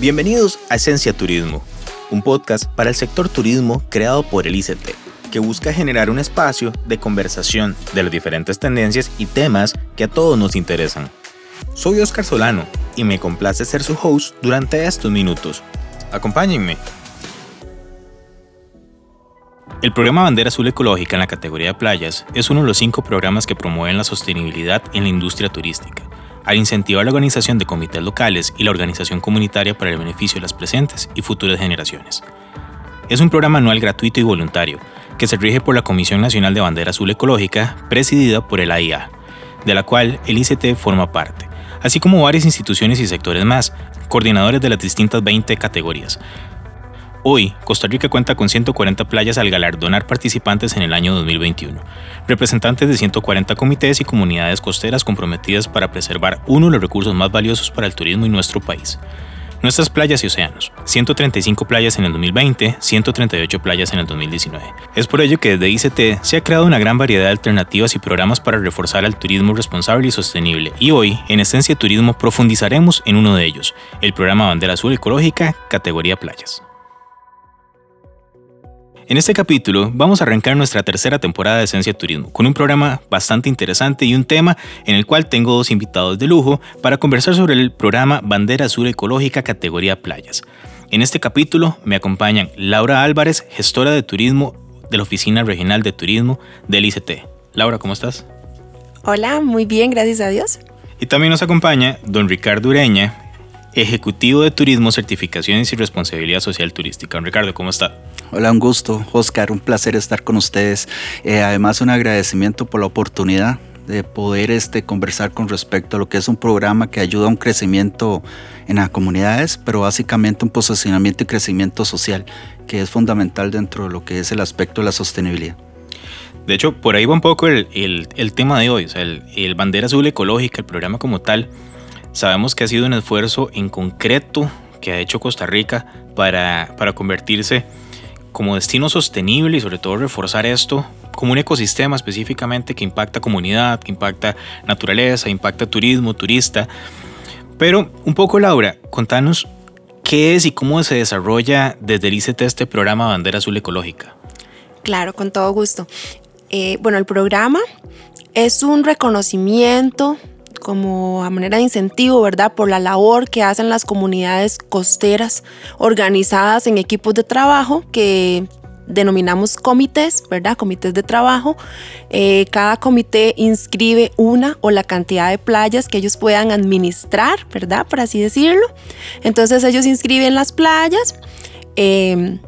Bienvenidos a Esencia Turismo, un podcast para el sector turismo creado por el ICT, que busca generar un espacio de conversación de las diferentes tendencias y temas que a todos nos interesan. Soy Oscar Solano y me complace ser su host durante estos minutos. Acompáñenme. El programa Bandera Azul Ecológica en la categoría de playas es uno de los cinco programas que promueven la sostenibilidad en la industria turística al incentivar la organización de comités locales y la organización comunitaria para el beneficio de las presentes y futuras generaciones. Es un programa anual gratuito y voluntario que se rige por la Comisión Nacional de Bandera Azul Ecológica, presidida por el AIA, de la cual el ICT forma parte, así como varias instituciones y sectores más, coordinadores de las distintas 20 categorías, Hoy, Costa Rica cuenta con 140 playas al galardonar participantes en el año 2021, representantes de 140 comités y comunidades costeras comprometidas para preservar uno de los recursos más valiosos para el turismo en nuestro país. Nuestras playas y océanos, 135 playas en el 2020, 138 playas en el 2019. Es por ello que desde ICT se ha creado una gran variedad de alternativas y programas para reforzar el turismo responsable y sostenible, y hoy, en Esencia Turismo, profundizaremos en uno de ellos, el programa Bandera Azul Ecológica, categoría playas. En este capítulo vamos a arrancar nuestra tercera temporada de Esencia Turismo con un programa bastante interesante y un tema en el cual tengo dos invitados de lujo para conversar sobre el programa Bandera Azul Ecológica categoría Playas. En este capítulo me acompañan Laura Álvarez, gestora de turismo de la Oficina Regional de Turismo del ICT. Laura, ¿cómo estás? Hola, muy bien, gracias a Dios. Y también nos acompaña don Ricardo Ureña, Ejecutivo de Turismo, Certificaciones y Responsabilidad Social Turística. Don Ricardo, ¿cómo está? Hola, un gusto, Oscar, un placer estar con ustedes. Eh, además, un agradecimiento por la oportunidad de poder este, conversar con respecto a lo que es un programa que ayuda a un crecimiento en las comunidades, pero básicamente un posicionamiento y crecimiento social, que es fundamental dentro de lo que es el aspecto de la sostenibilidad. De hecho, por ahí va un poco el, el, tema de hoy, o sea, el, el Bandera Azul Ecológica, el programa como tal Sabemos que ha sido un esfuerzo en concreto que ha hecho Costa Rica para, para convertirse como destino sostenible y sobre todo reforzar esto como un ecosistema específicamente que impacta comunidad, que impacta naturaleza, impacta turismo, turista. Pero un poco Laura, contanos qué es y cómo se desarrolla desde el ICT este programa Bandera Azul Ecológica. Claro, con todo gusto. Eh, bueno, el programa es un reconocimiento como a manera de incentivo, ¿verdad? Por la labor que hacen las comunidades costeras organizadas en equipos de trabajo que denominamos comités, ¿verdad? Comités de trabajo. Eh, cada comité inscribe una o la cantidad de playas que ellos puedan administrar, ¿verdad? Por así decirlo. Entonces ellos inscriben las playas. Em,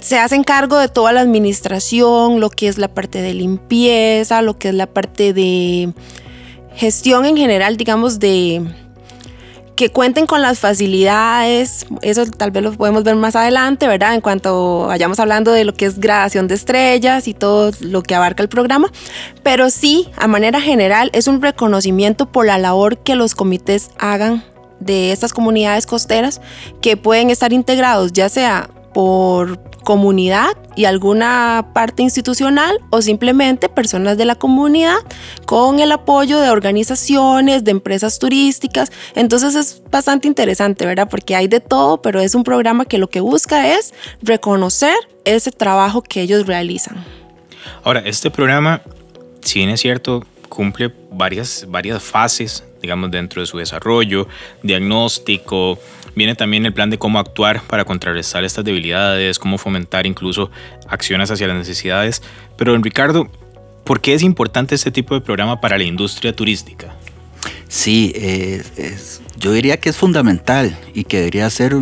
se hacen cargo de toda la administración, lo que es la parte de limpieza, lo que es la parte de gestión en general, digamos, de que cuenten con las facilidades, eso tal vez lo podemos ver más adelante, ¿verdad? En cuanto vayamos hablando de lo que es gradación de estrellas y todo lo que abarca el programa, pero sí, a manera general, es un reconocimiento por la labor que los comités hagan de estas comunidades costeras que pueden estar integrados ya sea por comunidad y alguna parte institucional o simplemente personas de la comunidad con el apoyo de organizaciones, de empresas turísticas. Entonces es bastante interesante, ¿verdad? Porque hay de todo, pero es un programa que lo que busca es reconocer ese trabajo que ellos realizan. Ahora, este programa, si bien es cierto, cumple varias, varias fases, digamos, dentro de su desarrollo, diagnóstico, Viene también el plan de cómo actuar para contrarrestar estas debilidades, cómo fomentar incluso acciones hacia las necesidades. Pero, Ricardo, ¿por qué es importante este tipo de programa para la industria turística? Sí, yo diría que es fundamental y que debería ser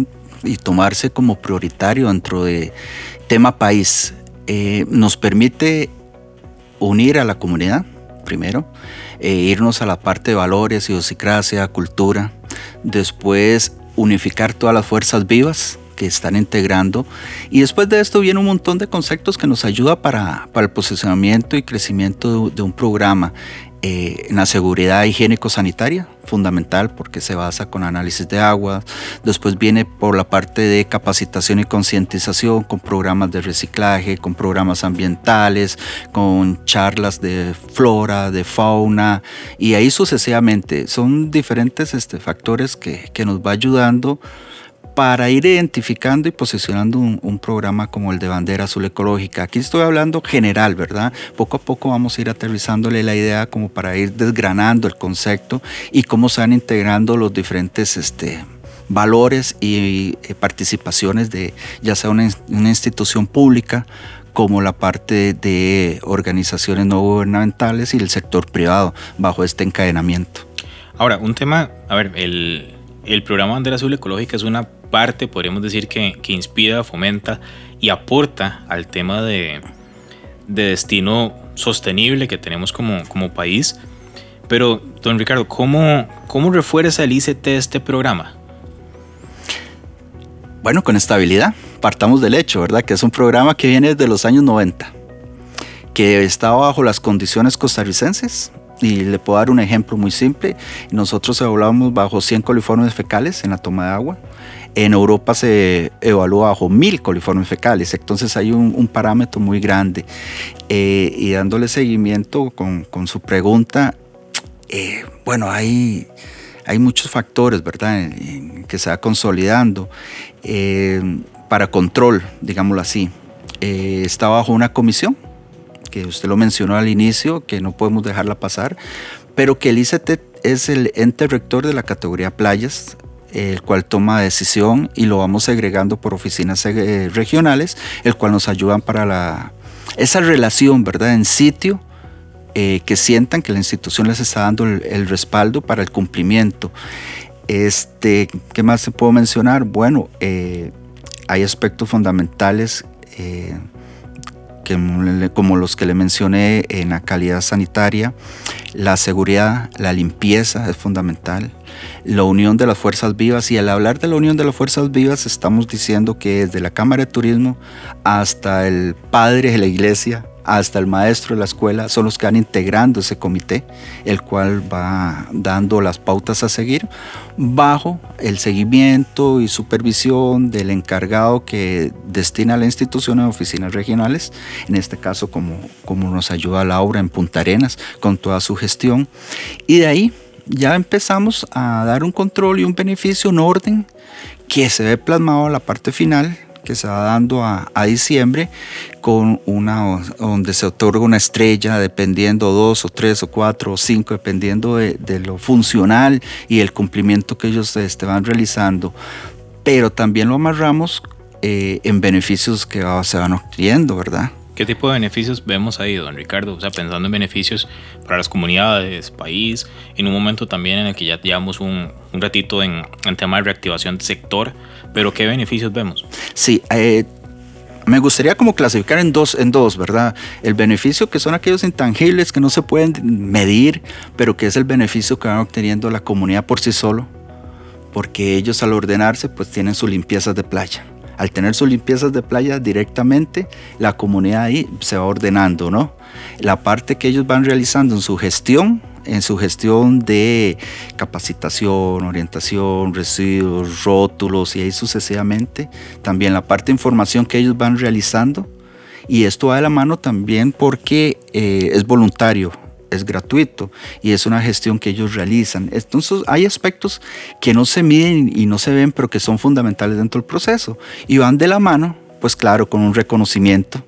y tomarse como prioritario dentro de tema país. Eh, nos permite unir a la comunidad, primero, e irnos a la parte de valores, idiosincrasia, cultura. Después unificar todas las fuerzas vivas que están integrando. Y después de esto viene un montón de conceptos que nos ayuda para, para el posicionamiento y crecimiento de, de un programa. Eh, en la seguridad higiénico-sanitaria, fundamental porque se basa con análisis de agua. Después viene por la parte de capacitación y concientización con programas de reciclaje, con programas ambientales, con charlas de flora, de fauna y ahí sucesivamente. Son diferentes este, factores que, que nos va ayudando para ir identificando y posicionando un, programa como el de bandera azul ecológica. Aquí estoy hablando general, ¿verdad? Poco a poco vamos a ir aterrizándole la idea como para ir desgranando el concepto y cómo se van integrando los diferentes este, valores y, eh, participaciones de ya sea una, institución pública como la parte de organizaciones no gubernamentales y el sector privado bajo este encadenamiento. Ahora, un tema, a ver, el programa Bandera Azul Ecológica es una parte, podríamos decir, que, que inspira, fomenta y aporta al tema de, de, destino sostenible que tenemos como, como país. Pero, don Ricardo, ¿cómo, ¿cómo refuerza el ICT este programa? Bueno, con estabilidad. Partamos del hecho, ¿verdad? Que es un programa que viene desde los años 90, que está bajo las condiciones costarricenses, y le puedo dar un ejemplo muy simple. Nosotros evaluamos bajo 100 coliformes fecales en la toma de agua. En Europa se evalúa bajo 1000 coliformes fecales. Entonces hay un, parámetro muy grande. Eh, y dándole seguimiento con, con su pregunta, eh, bueno, hay, hay muchos factores, ¿verdad?, que se va consolidando. Eh, para control, digámoslo así. está bajo una comisión que usted lo mencionó al inicio, que no podemos dejarla pasar, pero que el ICT es el ente rector de la categoría playas, el cual toma decisión y lo vamos segregando por oficinas eh, regionales, el cual nos ayudan para esa relación, ¿verdad?, en sitio. Eh, que sientan que la institución les está dando el, respaldo para el cumplimiento. Este, ¿Qué más se puedo mencionar? Bueno, eh, hay aspectos fundamentales como los que le mencioné en la calidad sanitaria, la seguridad, la limpieza es fundamental, la unión de las fuerzas vivas y al hablar de la unión de las fuerzas vivas estamos diciendo que desde la Cámara de Turismo hasta el padre de la iglesia, hasta el maestro de la escuela son los que van integrando ese comité, el cual va dando las pautas a seguir bajo el seguimiento y supervisión del encargado que destina a la institución en oficinas regionales, en este caso como, como nos ayuda Laura en Punta Arenas con toda su gestión. Y de ahí ya empezamos a dar un control y un beneficio, un orden que se ve plasmado en la parte final que se va dando a, diciembre con una donde se otorga una estrella dependiendo dos o tres o cuatro o cinco dependiendo de, lo funcional y el cumplimiento que ellos este, van realizando. Pero también lo amarramos eh, en beneficios que se van obteniendo verdad ¿Qué tipo de beneficios vemos ahí, don Ricardo? O sea, pensando en beneficios para las comunidades, país, en un momento también en el que ya llevamos un, un ratito en, en tema de reactivación del sector, pero ¿qué beneficios vemos? Sí, eh, me gustaría como clasificar en dos, en dos, ¿verdad? El beneficio que son aquellos intangibles que no se pueden medir, pero que es el beneficio que van obteniendo la comunidad por sí solo, porque ellos al ordenarse pues tienen sus limpiezas de playa. Al tener sus limpiezas de playa directamente, la comunidad ahí se va ordenando, ¿no? La parte que ellos van realizando en su gestión en su gestión de capacitación, orientación, residuos, rótulos y ahí sucesivamente. También la parte de información que ellos van realizando. Y esto va de la mano también porque eh, es voluntario, es gratuito y es una gestión que ellos realizan. Entonces hay aspectos que no se miden y no se ven, pero que son fundamentales dentro del proceso. Y van de la mano, pues claro, con un reconocimiento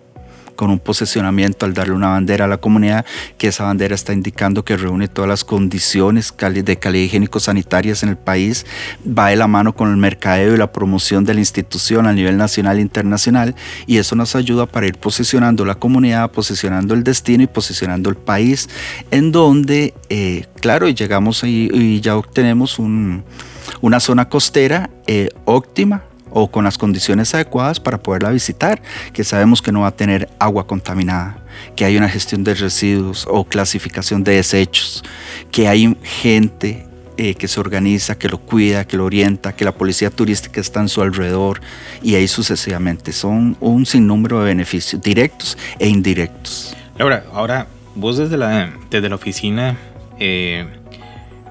con un posicionamiento al darle una bandera a la comunidad, que esa bandera está indicando que reúne todas las condiciones de calidad higiénico-sanitarias en el país, va de la mano con el mercadeo y la promoción de la institución a nivel nacional e internacional, y eso nos ayuda para ir posicionando la comunidad, posicionando el destino y posicionando el país, en donde, eh, claro, llegamos ahí y ya obtenemos una zona costera eh, óptima o con las condiciones adecuadas para poderla visitar, que sabemos que no va a tener agua contaminada, que hay una gestión de residuos o clasificación de desechos, que hay gente eh, que se organiza, que lo cuida, que lo orienta, que la policía turística está en su alrededor y ahí sucesivamente. Son un sinnúmero de beneficios directos e indirectos. Laura, ahora vos desde la, desde la oficina eh,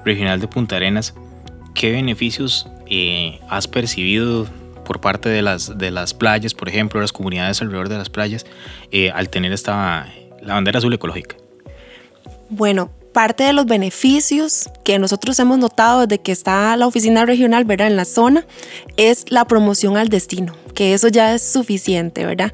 regional de Punta Arenas, ¿qué beneficios eh, has percibido por parte de las, de las playas, por ejemplo, las comunidades alrededor de las playas, al tener esta, la bandera azul ecológica? Bueno, parte de los beneficios que nosotros hemos notado desde que está la oficina regional, ¿verdad? En la zona, es la promoción al destino, que eso ya es suficiente, ¿verdad?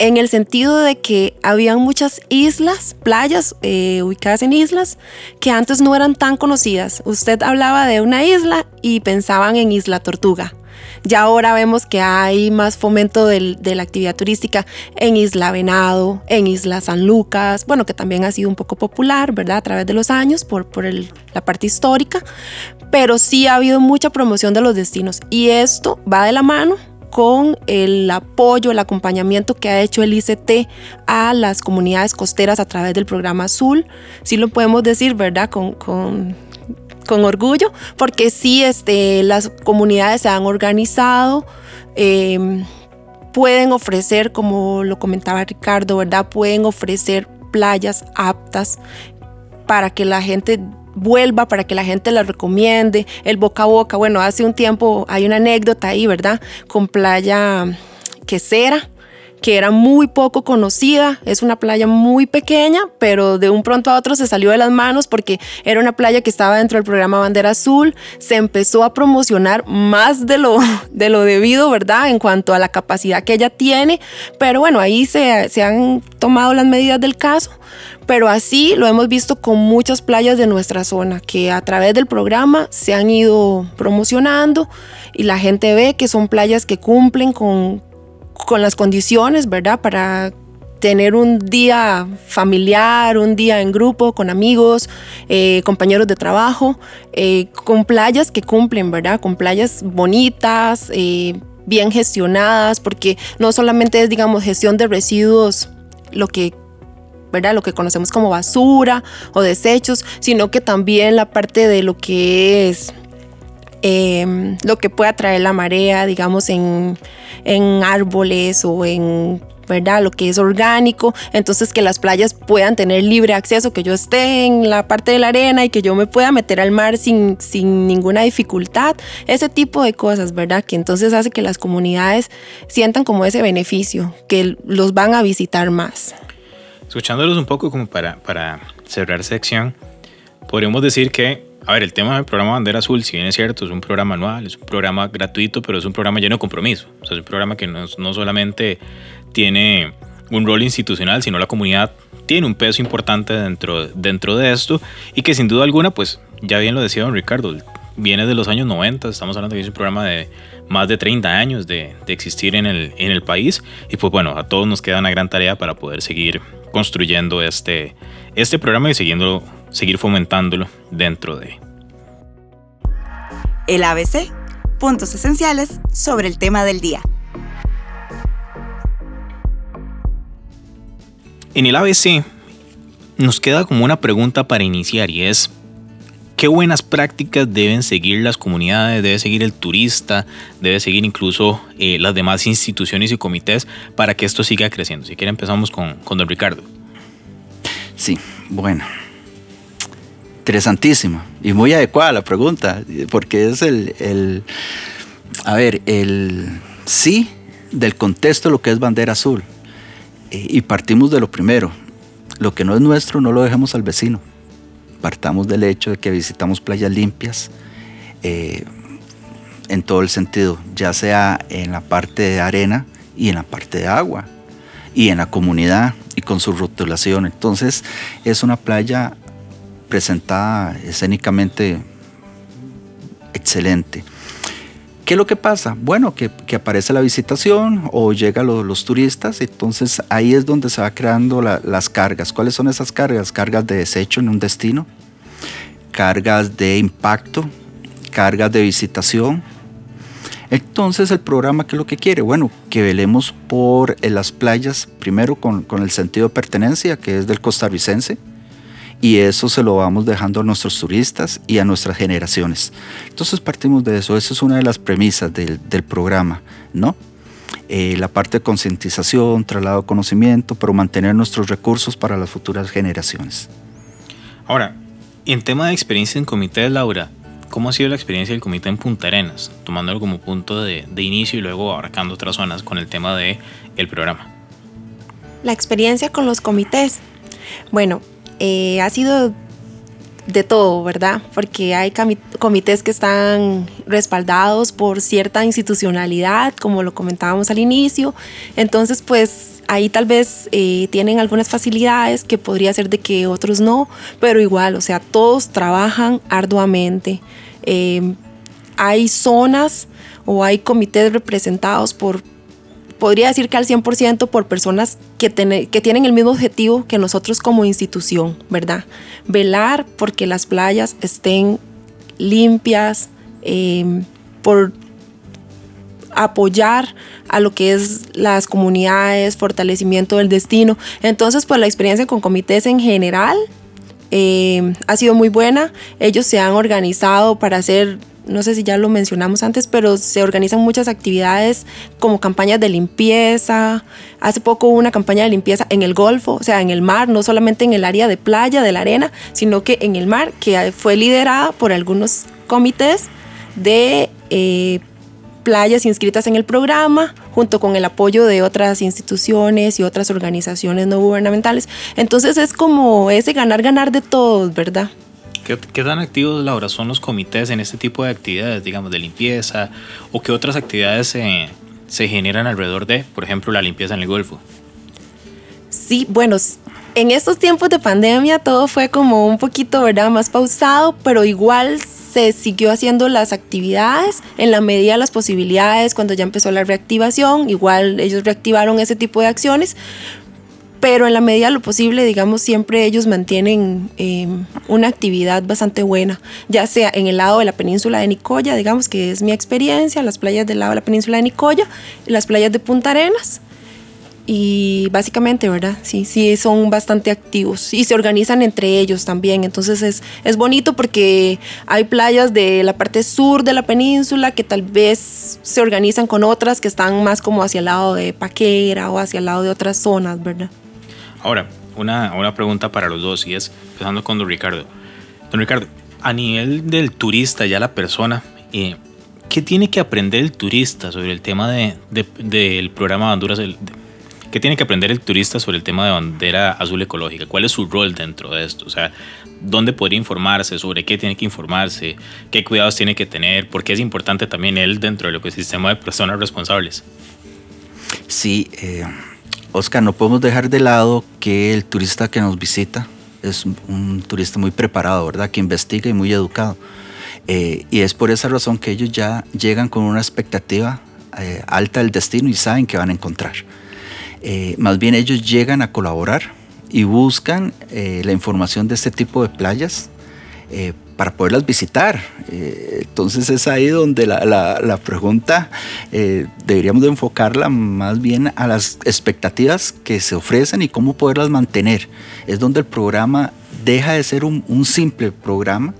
En el sentido de que habían muchas islas, playas eh, ubicadas en islas, que antes no eran tan conocidas. Usted hablaba de una isla y pensaban en Isla Tortuga ya ahora vemos que hay más fomento de la actividad turística en Isla Venado, en Isla San Lucas, bueno, que también ha sido un poco popular, ¿verdad? A través de los años por, la parte histórica, pero sí ha habido mucha promoción de los destinos y esto va de la mano con el apoyo, el acompañamiento que ha hecho el ICT a las comunidades costeras a través del programa Azul. Sí lo podemos decir, ¿verdad? Con con orgullo, porque sí, este, las comunidades se han organizado, em, pueden ofrecer, como lo comentaba Ricardo, ¿verdad? Pueden ofrecer playas aptas para que la gente vuelva, para que la gente la recomiende, el boca a boca. Bueno, hace un tiempo hay una anécdota ahí, ¿verdad? Con playa quesera que era muy poco conocida. Es una playa muy pequeña, pero de un pronto a otro se salió de las manos porque era una playa que estaba dentro del programa Bandera Azul. Se empezó a promocionar más de lo, de lo debido, ¿verdad? En cuanto a la capacidad que ella tiene. Pero bueno, ahí se, se han tomado las medidas del caso. Pero así lo hemos visto con muchas playas de nuestra zona que a través del programa se han ido promocionando y la gente ve que son playas que cumplen con, con las condiciones, ¿verdad? Para tener un día familiar, un día en grupo, con amigos, eh, compañeros de trabajo, eh, con playas que cumplen, ¿verdad? Con playas bonitas, eh, bien gestionadas, porque no solamente es, digamos, gestión de residuos, lo que ¿verdad? Lo que conocemos como basura o desechos, sino que también la parte de lo que es Em, lo que pueda traer la marea, digamos, en, en árboles o en ¿verdad? Lo que es orgánico, entonces que las playas puedan tener libre acceso, que yo esté en la parte de la arena y que yo me pueda meter al mar sin, sin ninguna dificultad, ese tipo de cosas, ¿verdad? Que entonces hace que las comunidades sientan como ese beneficio, que los van a visitar más. Escuchándolos un poco como para, para cerrar sección, podríamos decir que a ver, el tema del programa Bandera Azul, si bien es cierto, es un programa anual, es un programa gratuito, pero es un programa lleno de compromiso. Es un programa que no, no solamente tiene un rol institucional, sino la comunidad tiene un peso importante dentro, dentro de esto y que sin duda alguna, pues ya bien lo decía don Ricardo, viene de los años 90, estamos hablando de que es un programa de más de 30 años de, de, existir en el, en el país y pues bueno, a todos nos queda una gran tarea para poder seguir construyendo este, este programa y siguiendo seguir fomentándolo dentro de. El ABC, puntos esenciales sobre el tema del día. En el ABC nos queda como una pregunta para iniciar y es, ¿qué buenas prácticas deben seguir las comunidades, debe seguir el turista, debe seguir incluso eh, las demás instituciones y comités para que esto siga creciendo? Si quiere empezamos con, con don Ricardo. Sí, bueno, interesantísima y muy adecuada la pregunta, porque es el, a ver, el sí del contexto de lo que es bandera azul. Eh, y partimos de lo primero, lo que no es nuestro no lo dejemos al vecino. Partamos del hecho de que visitamos playas limpias eh, en todo el sentido, ya sea en la parte de arena y en la parte de agua y en la comunidad y con su rotulación. Entonces es una playa presentada escénicamente excelente. ¿Qué es lo que pasa? Bueno, que, aparece la visitación o llegan los, turistas, entonces ahí es donde se va creando las cargas. ¿Cuáles son esas cargas? Cargas de desecho en un destino, cargas de impacto, cargas de visitación. Entonces el programa, ¿qué es lo que quiere? Bueno, que velemos por las playas, primero con, con el sentido de pertenencia, que es del costarricense, y eso se lo vamos dejando a nuestros turistas y a nuestras generaciones. Entonces partimos de eso, esa es una de las premisas del, del programa, ¿no? Eh, la parte de concientización, traslado de conocimiento, pero mantener nuestros recursos para las futuras generaciones. Ahora, en tema de experiencia en comité, Laura, ¿cómo ha sido la experiencia del comité en Punta Arenas, tomándolo como punto de, de inicio y luego abarcando otras zonas con el tema del el programa? La experiencia con los comités. Bueno, eh, ha sido de todo, ¿verdad? Porque hay comités que están respaldados por cierta institucionalidad, como lo comentábamos al inicio. Entonces, pues ahí tal vez eh, tienen algunas facilidades que podría ser de que otros no, pero igual, o sea, todos trabajan arduamente. Eh, hay zonas o hay comités representados por podría decir que al 100% por personas que, tienen el mismo objetivo que nosotros como institución, ¿verdad? Velar porque las playas estén limpias, em, por apoyar a lo que es las comunidades, fortalecimiento del destino. Entonces, pues la experiencia con comités en general em, ha sido muy buena. Ellos se han organizado para hacer no sé si ya lo mencionamos antes, pero se organizan muchas actividades como campañas de limpieza. Hace poco hubo una campaña de limpieza en el Golfo, o sea, en el mar, no solamente en el área de playa, de la arena, sino que en el mar, que fue liderada por algunos comités de eh, playas inscritas en el programa, junto con el apoyo de otras instituciones y otras organizaciones no gubernamentales. Entonces es como ese ganar-ganar de todos, ¿verdad? ¿Qué, tan activos, Laura, son los comités en este tipo de actividades, digamos, de limpieza? ¿O qué otras actividades se, se generan alrededor de, por ejemplo, la limpieza en el Golfo? Sí, bueno, en estos tiempos de pandemia todo fue como un poquito, ¿verdad?, más pausado, pero igual se siguió haciendo las actividades en la medida de las posibilidades cuando ya empezó la reactivación, igual ellos reactivaron ese tipo de acciones, pero en la medida de lo posible, digamos, siempre ellos mantienen em, una actividad bastante buena, ya sea en el lado de la península de Nicoya, digamos que es mi experiencia, las playas del lado de la península de Nicoya, las playas de Punta Arenas, y básicamente, ¿verdad? Sí, sí, son bastante activos y se organizan entre ellos también. Entonces es, es bonito porque hay playas de la parte sur de la península que tal vez se organizan con otras que están más como hacia el lado de Paquera o hacia el lado de otras zonas, ¿verdad? Ahora, una, una pregunta para los dos y es, empezando con don Ricardo. Don Ricardo, a nivel del turista, ya la persona, eh, ¿qué tiene que aprender el turista sobre el tema de, del programa Honduras? ¿Qué tiene que aprender el turista sobre el tema de bandera azul ecológica? ¿Cuál es su rol dentro de esto? O sea, ¿dónde podría informarse? ¿Sobre qué tiene que informarse? ¿Qué cuidados tiene que tener? ¿Por qué es importante también él dentro del ecosistema de personas responsables? Sí, eh, Oscar, no podemos dejar de lado que el turista que nos visita es un, turista muy preparado, ¿verdad? Que investiga y muy educado. Eh, y es por esa razón que ellos ya llegan con una expectativa eh, alta del destino y saben que van a encontrar. Eh, más bien ellos llegan a colaborar y buscan la información de este tipo de playas para poderlas visitar. Eh, entonces es ahí donde la, pregunta eh, deberíamos de enfocarla más bien a las expectativas que se ofrecen y cómo poderlas mantener. Es donde el programa deja de ser un, simple programa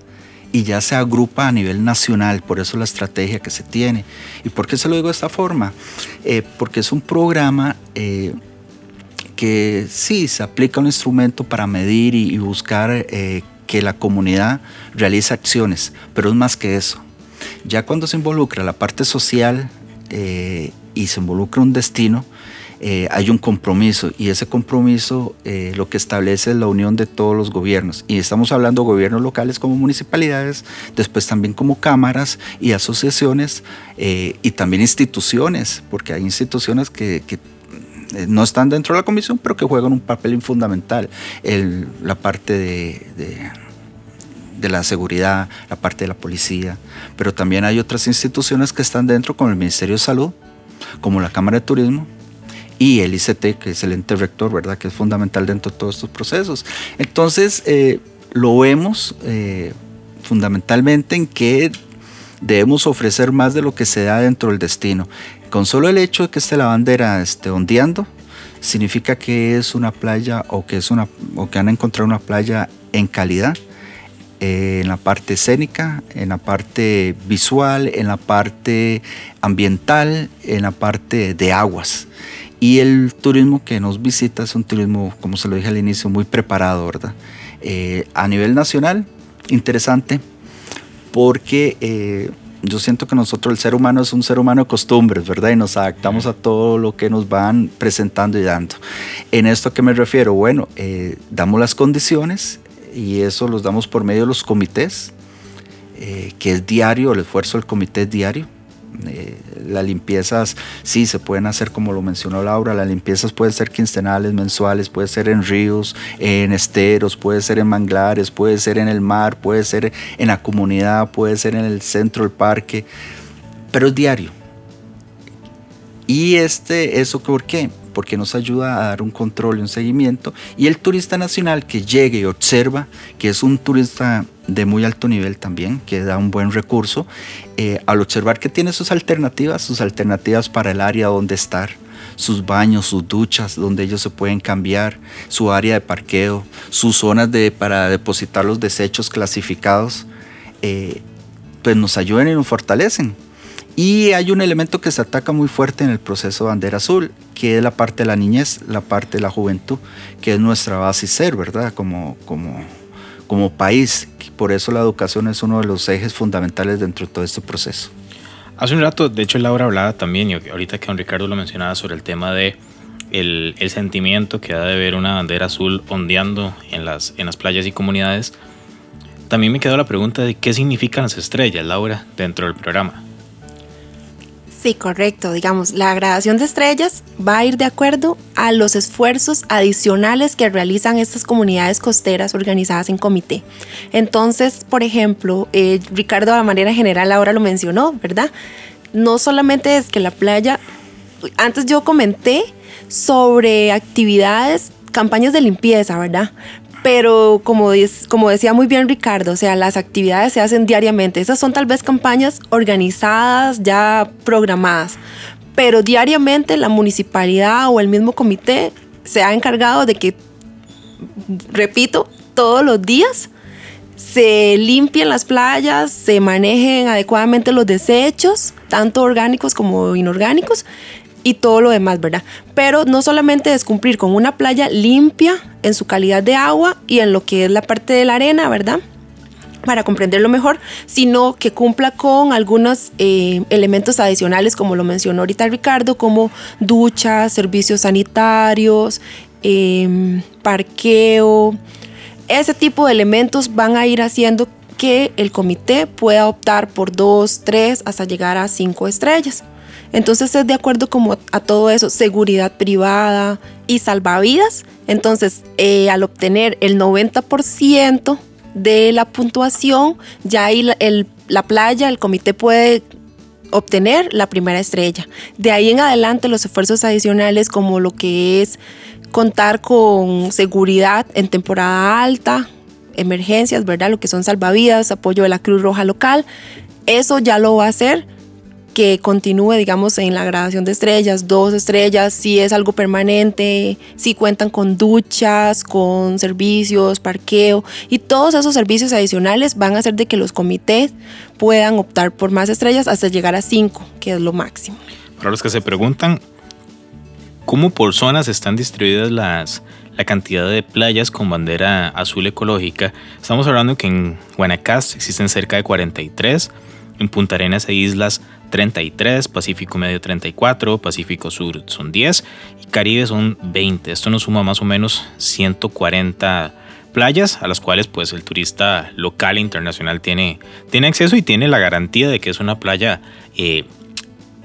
y ya se agrupa a nivel nacional, por eso la estrategia que se tiene. ¿Y por qué se lo digo de esta forma? Eh, porque es un programa que sí, se aplica un instrumento para medir y buscar que la comunidad realiza acciones, pero es más que eso. Ya cuando se involucra la parte social eh, y se involucra un destino, eh, hay un compromiso y ese compromiso eh, lo que establece es la unión de todos los gobiernos y estamos hablando de gobiernos locales como municipalidades, después también como cámaras y asociaciones y también instituciones, porque hay instituciones que, no están dentro de la comisión, pero que juegan un papel fundamental. en la parte de de la seguridad, la parte de la policía, pero también hay otras instituciones que están dentro, como el Ministerio de Salud, como la Cámara de Turismo y el ICT, que es el ente rector, ¿verdad? Que es fundamental dentro de todos estos procesos. Entonces, eh, lo vemos eh, fundamentalmente en que debemos ofrecer más de lo que se da dentro del destino. Con solo el hecho de que esté la bandera esté ondeando, significa que es una playa o que, es una, o que han encontrado una playa en calidad, eh, en la parte escénica, en la parte visual, en la parte ambiental, en la parte de aguas. Y el turismo que nos visita es un turismo, como se lo dije al inicio, muy preparado, ¿verdad? Eh, a nivel nacional, interesante, porque eh, yo siento que nosotros, el ser humano, es un ser humano de costumbres, ¿verdad? Y nos adaptamos a todo lo que nos van presentando y dando. ¿En esto a qué me refiero? Bueno, eh, damos las condiciones y eso los damos por medio de los comités, que es diario, el esfuerzo del comité es diario eh, las limpiezas sí se pueden hacer como lo mencionó Laura, las limpiezas pueden ser quincenales, mensuales, puede ser en ríos, en esteros, puede ser en manglares, puede ser en el mar, puede ser en la comunidad, puede ser en el centro del parque, pero es diario. Y este, eso por qué? Porque nos ayuda a dar un control y un seguimiento. Y el turista nacional que llegue y observa, que es un turista de muy alto nivel también, que da un buen recurso, eh, al observar que tiene sus alternativas, sus alternativas para el área donde estar, sus baños, sus duchas, donde ellos se pueden cambiar, su área de parqueo, sus zonas de, para depositar los desechos clasificados, eh, pues nos ayudan y nos fortalecen. Y hay un elemento que se ataca muy fuerte en el proceso Bandera Azul, que es la parte de la niñez, la parte de la juventud, que es nuestra base ser, ¿verdad? Como, como, como país. Por eso la educación es uno de los ejes fundamentales dentro de todo este proceso. Hace un rato, de hecho, Laura hablaba también, y ahorita que don Ricardo lo mencionaba, sobre el tema de el, el sentimiento que ha de ver una bandera azul ondeando en las, en las playas y comunidades. También me quedó la pregunta de qué significan las estrellas, Laura, dentro del programa. Sí, correcto. Digamos, la gradación de estrellas va a ir de acuerdo a los esfuerzos adicionales que realizan estas comunidades costeras organizadas en comité. Entonces, por ejemplo, eh, Ricardo de manera general ahora lo mencionó, ¿verdad? No solamente es que la playa, antes yo comenté sobre actividades, campañas de limpieza, ¿verdad? Pero como, como decía muy bien Ricardo, o sea, las actividades se hacen diariamente. Esas son tal vez campañas organizadas, ya programadas, pero diariamente la municipalidad o el mismo comité se ha encargado de que, repito, todos los días se limpien las playas, se manejen adecuadamente los desechos, tanto orgánicos como inorgánicos, y todo lo demás, ¿verdad? Pero no solamente es cumplir con una playa limpia en su calidad de agua y en lo que es la parte de la arena, ¿verdad? para comprenderlo mejor, sino que cumpla con algunos eh, elementos adicionales, como lo mencionó ahorita Ricardo, como duchas, servicios sanitarios, em, parqueo. Ese tipo de elementos van a ir haciendo que el comité pueda optar por dos, tres, hasta llegar a cinco estrellas. Entonces es de acuerdo como a todo eso, seguridad privada y salvavidas. Entonces eh, al obtener el 90% de la puntuación, ya ahí la, la playa, el comité puede obtener la primera estrella. De ahí en adelante los esfuerzos adicionales como lo que es contar con seguridad en temporada alta, emergencias, ¿verdad? Lo que son salvavidas, apoyo de la Cruz Roja local, eso ya lo va a hacer que continúe, digamos, en la gradación de estrellas, dos estrellas, si es algo permanente, si cuentan con duchas, con servicios, parqueo y todos esos servicios adicionales van a hacer de que los comités puedan optar por más estrellas hasta llegar a cinco, que es lo máximo. Para los que se preguntan, ¿cómo por zonas están distribuidas las, la cantidad de playas con bandera azul ecológica? Estamos hablando que en Guanacaste existen cerca de 43, en Punta Arenas e Islas 33, Pacífico Medio 34, Pacífico Sur son 10 y Caribe son 20. Esto nos suma más o menos 140 playas a las cuales pues el turista local e internacional tiene, tiene acceso y tiene la garantía de que es una playa eh,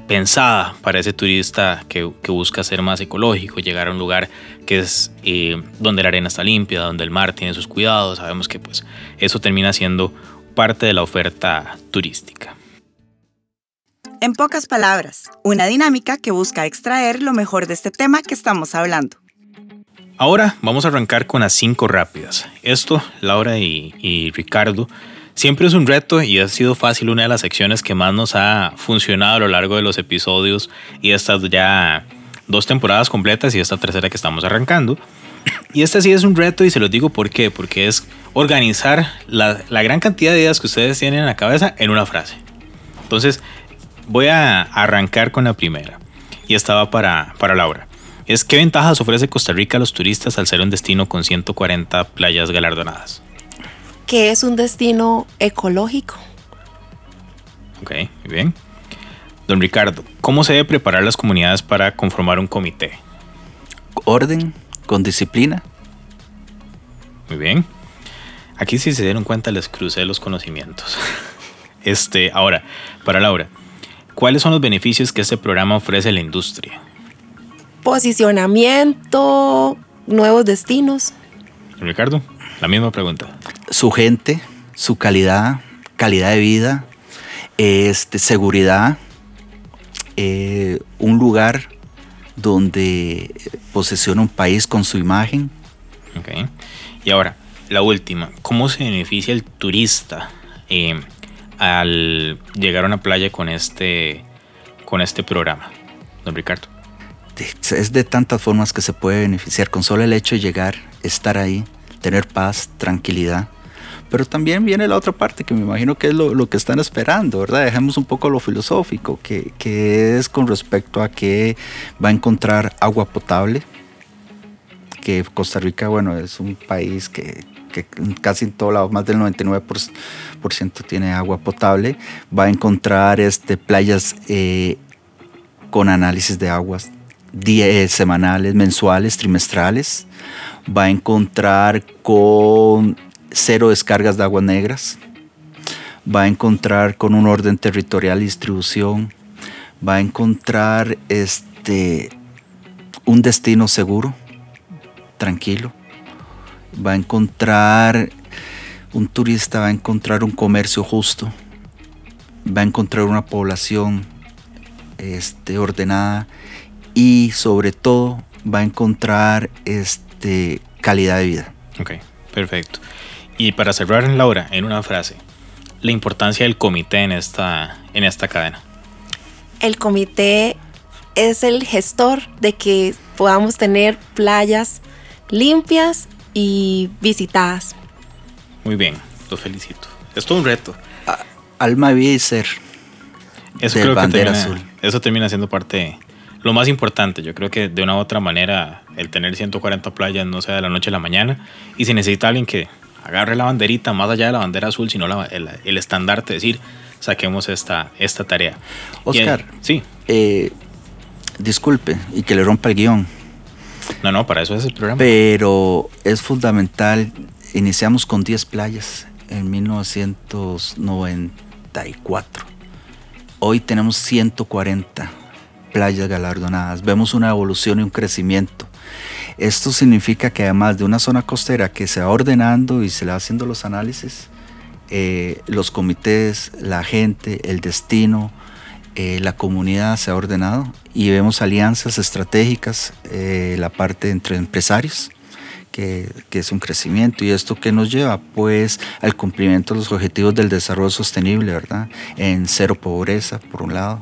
pensada para ese turista que, busca ser más ecológico, llegar a un lugar que es eh, donde la arena está limpia, donde el mar tiene sus cuidados. Sabemos que pues eso termina siendo parte de la oferta turística. En pocas palabras, una dinámica que busca extraer lo mejor de este tema que estamos hablando. Ahora vamos a arrancar con las cinco rápidas. Esto, Laura y, Ricardo, siempre es un reto y ha sido fácil una de las secciones que más nos ha funcionado a lo largo de los episodios y estas ya dos temporadas completas y esta tercera que estamos arrancando. Y este sí es un reto y se los digo por qué, porque es organizar la, la gran cantidad de ideas que ustedes tienen en la cabeza en una frase. Entonces, voy a arrancar con la primera. Y estaba para, para Laura. Es qué ventajas ofrece Costa Rica a los turistas al ser un destino con 140 playas galardonadas. Que es un destino ecológico. Ok, muy bien. Don Ricardo, ¿cómo se debe preparar las comunidades para conformar un comité? Orden, con disciplina. Muy bien. Aquí sí se dieron cuenta les crucé los conocimientos. Este, ahora, para Laura, ¿cuáles son los beneficios que este programa ofrece a la industria? Posicionamiento, nuevos destinos. Ricardo, la misma pregunta. Su gente, su calidad, calidad de vida, este, seguridad, eh, un lugar donde posesiona un país con su imagen. Ok. Y ahora, la última, ¿cómo se beneficia el turista eh, al llegar a una playa con este, con este programa, don Ricardo? Es de tantas formas que se puede beneficiar con solo el hecho de llegar, estar ahí, tener paz, tranquilidad. Pero también viene la otra parte que me imagino que es lo, lo que están esperando, ¿verdad? Dejemos un poco lo filosófico, que, que es con respecto a que va a encontrar agua potable, que Costa Rica, bueno, es un país que, que casi en todo lado, más del 99% tiene agua potable. Va a encontrar este, playas eh, con análisis de aguas die- semanales, mensuales, trimestrales. Va a encontrar con cero descargas de aguas negras. Va a encontrar con un orden territorial y distribución. Va a encontrar este, un destino seguro, tranquilo va a encontrar, un turista va a encontrar un comercio justo, va a encontrar una población este, ordenada y sobre todo va a encontrar este, calidad de vida. Ok, perfecto. Y para cerrar, Laura, en una frase, la importancia del comité en esta, en esta cadena. El comité es el gestor de que podamos tener playas limpias y visitadas. Muy bien, los felicito. Es todo un reto. Alma, vida y ser. Eso creo que termina, azul. eso termina siendo parte, lo más importante. Yo creo que de una u otra manera el tener 140 playas no sea de la noche a la mañana. Y si necesita alguien que agarre la banderita más allá de la bandera azul, sino la- el, el estandarte, decir, saquemos esta, esta tarea. Oscar. sí, Eh, disculpe y que le rompa el guion, no, no, para eso es el programa. pero es fundamental. Iniciamos con 10 playas en 1994. Hoy tenemos 140 playas galardonadas. Vemos una evolución y un crecimiento. Esto significa que además de una zona costera que se va ordenando y se le va haciendo los análisis, eh, los comités, la gente, el destino, eh, la comunidad se ha ordenado y vemos alianzas estratégicas, eh, la parte entre empresarios, que, que es un crecimiento. ¿Y esto qué nos lleva? Pues al cumplimiento de los objetivos del desarrollo sostenible, ¿verdad? En cero pobreza, por un lado,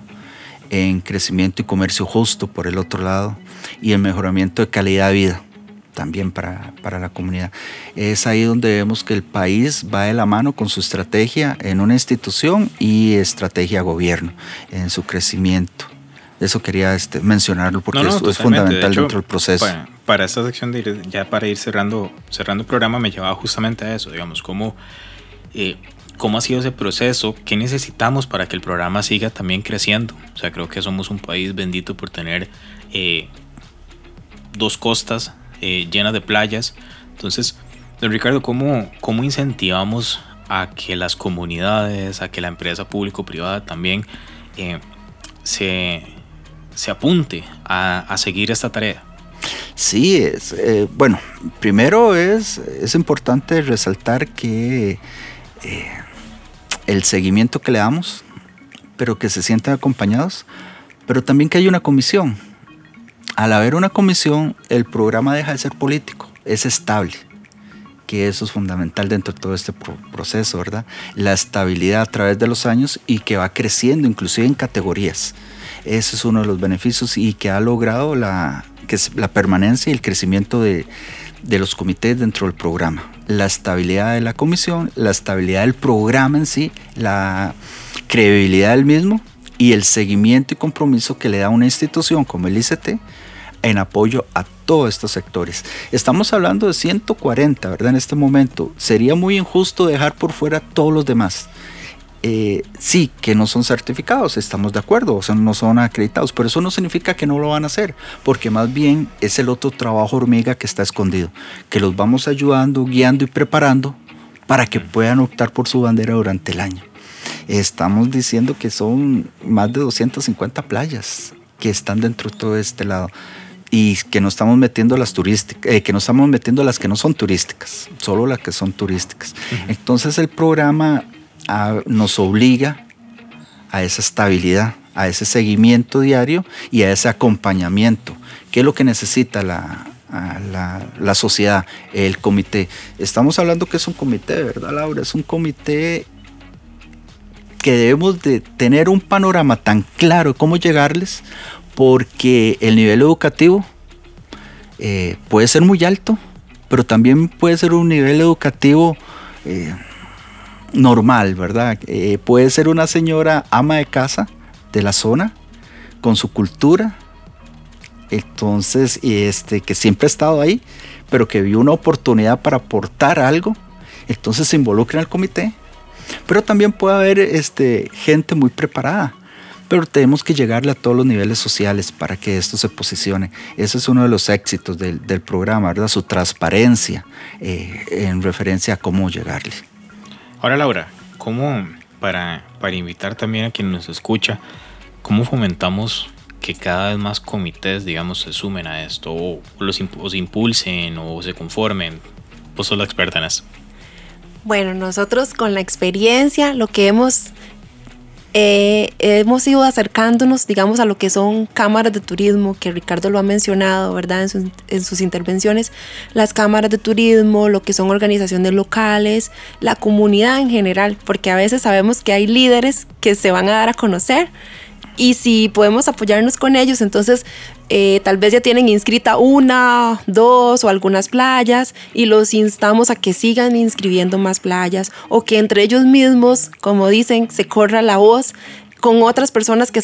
en crecimiento y comercio justo, por el otro lado, y en mejoramiento de calidad de vida también para, para la comunidad. Es ahí donde vemos que el país va de la mano con su estrategia en una institución y estrategia gobierno, en su crecimiento. Eso quería este, mencionarlo porque No, no, es totalmente. fundamental De hecho, dentro del proceso. Para, para esta sección, de ir- ya para ir cerrando, cerrando el programa, me llevaba justamente a eso, digamos, cómo, eh, cómo ha sido ese proceso, qué necesitamos para que el programa siga también creciendo. O sea, creo que somos un país bendito por tener eh, dos costas eh, llenas de playas. Entonces, Ricardo, ¿cómo, ¿cómo incentivamos a que las comunidades, a que la empresa público-privada también eh, se, se apunte a, a seguir esta tarea? Sí, es, eh, bueno, primero es, es importante resaltar que el seguimiento que le damos, pero que se sientan acompañados, pero también que hay una comisión. Al haber una comisión, el programa deja de ser político, es estable, que eso es fundamental dentro de todo este pro- proceso, ¿verdad? La estabilidad a través de los años y que va creciendo, inclusive en categorías. Ese es uno de los beneficios y que ha logrado la, que es la permanencia y el crecimiento de, de los comités dentro del programa. La estabilidad de la comisión, la estabilidad del programa en sí, la credibilidad del mismo y el seguimiento y compromiso que le da una institución como el ICT en apoyo a todos estos sectores. Estamos hablando de 140, ¿verdad? En este momento. Sería muy injusto dejar por fuera todos los demás. Eh, sí, que no son certificados, estamos de acuerdo, o sea, no son acreditados, pero eso no significa que no lo van a hacer, porque más bien es el otro trabajo hormiga que está escondido, que los vamos ayudando, guiando y preparando para que puedan optar por su bandera durante el año. Estamos diciendo que son más de 250 playas que están dentro de todo este lado y que no estamos metiendo las turísticas, eh, que no estamos metiendo las que no son turísticas, solo las que son turísticas. Entonces el programa nos obliga a esa estabilidad, a ese seguimiento diario y a ese acompañamiento. ¿Qué es lo que necesita la, la, sociedad, el comité? Estamos hablando que es un comité, ¿verdad, Laura? Es un comité que debemos de tener un panorama tan claro de cómo llegarles, porque el nivel educativo eh, puede ser muy alto, pero también puede ser un nivel educativo eh, normal, ¿verdad? Eh, puede ser una señora ama de casa de la zona, con su cultura, entonces, este, que siempre ha estado ahí, pero que vio una oportunidad para aportar algo, entonces se involucra en el comité. Pero también puede haber este, gente muy preparada, pero tenemos que llegarle a todos los niveles sociales para que esto se posicione. Ese es uno de los éxitos del, programa, ¿verdad? Su transparencia eh, en referencia a cómo llegarle. Ahora, Laura, ¿cómo, para, para invitar también a quien nos escucha, cómo fomentamos que cada vez más comités, digamos, se sumen a esto o, los, se impulsen o se conformen? Vos sos la experta en eso. Bueno, nosotros con la experiencia, lo que hemos eh, hemos ido acercándonos, digamos, a lo que son cámaras de turismo, que Ricardo lo ha mencionado, ¿verdad? En, sus intervenciones, las cámaras de turismo, lo que son organizaciones locales, la comunidad en general, porque a veces sabemos que hay líderes que se van a dar a conocer y si podemos apoyarnos con ellos, entonces eh, tal vez ya tienen inscrita una, dos o algunas playas y los instamos a que sigan inscribiendo más playas o que entre ellos mismos, como dicen, se corra la voz con otras personas que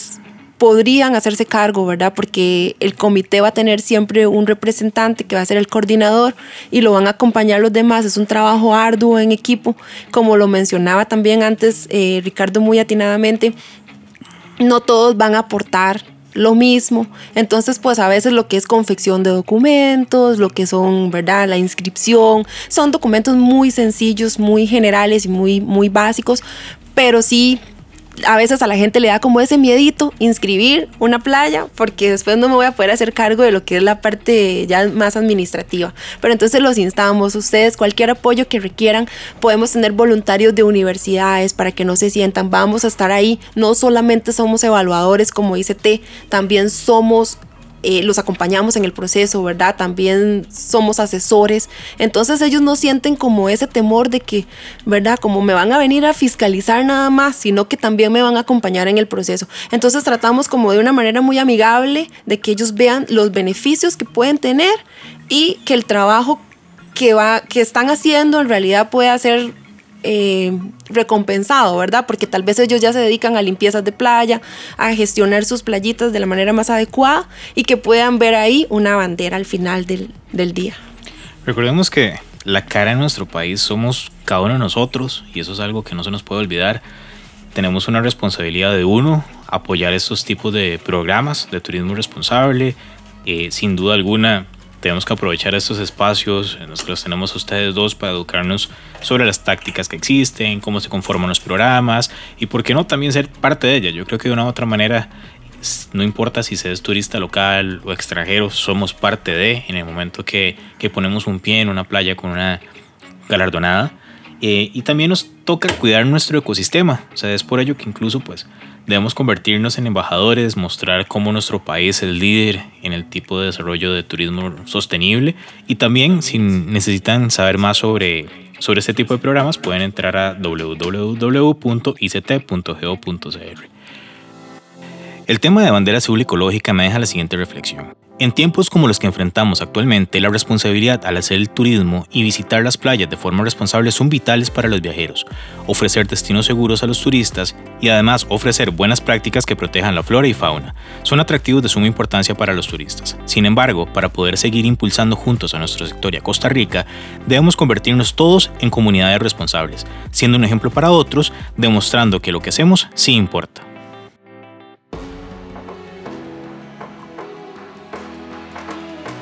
podrían hacerse cargo, ¿verdad? Porque el comité va a tener siempre un representante que va a ser el coordinador y lo van a acompañar los demás. Es un trabajo arduo en equipo, como lo mencionaba también antes eh, Ricardo muy atinadamente no todos van a aportar lo mismo. Entonces, pues a veces lo que es confección de documentos, lo que son, ¿verdad? La inscripción, son documentos muy sencillos, muy generales y muy, muy básicos, pero sí a veces a la gente le da como ese miedito inscribir una playa porque después no me voy a poder hacer cargo de lo que es la parte ya más administrativa. Pero entonces los instamos, ustedes cualquier apoyo que requieran, podemos tener voluntarios de universidades para que no se sientan, vamos a estar ahí, no solamente somos evaluadores como dice T, también somos eh, los acompañamos en el proceso, ¿verdad? También somos asesores. Entonces ellos no sienten como ese temor de que, ¿verdad? Como me van a venir a fiscalizar nada más, sino que también me van a acompañar en el proceso. Entonces tratamos como de una manera muy amigable de que ellos vean los beneficios que pueden tener y que el trabajo que, va, que están haciendo en realidad puede ser eh, recompensado, ¿verdad? Porque tal vez ellos ya se dedican a limpiezas de playa, a gestionar sus playitas de la manera más adecuada y que puedan ver ahí una bandera al final del, del día. Recordemos que la cara de nuestro país somos cada uno de nosotros y eso es algo que no se nos puede olvidar. Tenemos una responsabilidad de uno, apoyar estos tipos de programas de turismo responsable. Eh, sin duda alguna, tenemos que aprovechar estos espacios, nosotros tenemos a ustedes dos para educarnos sobre las tácticas que existen, cómo se conforman los programas y por qué no también ser parte de ellas. Yo creo que de una u otra manera, no importa si se es turista local o extranjero, somos parte de en el momento que, que ponemos un pie en una playa con una galardonada. Eh, y también nos toca cuidar nuestro ecosistema. O sea, es por ello que incluso pues Debemos convertirnos en embajadores, mostrar cómo nuestro país es líder en el tipo de desarrollo de turismo sostenible y también si necesitan saber más sobre, sobre este tipo de programas pueden entrar a www.ict.go.cr. El tema de bandera azul ecológica me deja la siguiente reflexión. En tiempos como los que enfrentamos actualmente, la responsabilidad al hacer el turismo y visitar las playas de forma responsable son vitales para los viajeros, ofrecer destinos seguros a los turistas y además ofrecer buenas prácticas que protejan la flora y fauna. Son atractivos de suma importancia para los turistas. Sin embargo, para poder seguir impulsando juntos a nuestra sector y a Costa Rica, debemos convertirnos todos en comunidades responsables, siendo un ejemplo para otros, demostrando que lo que hacemos sí importa.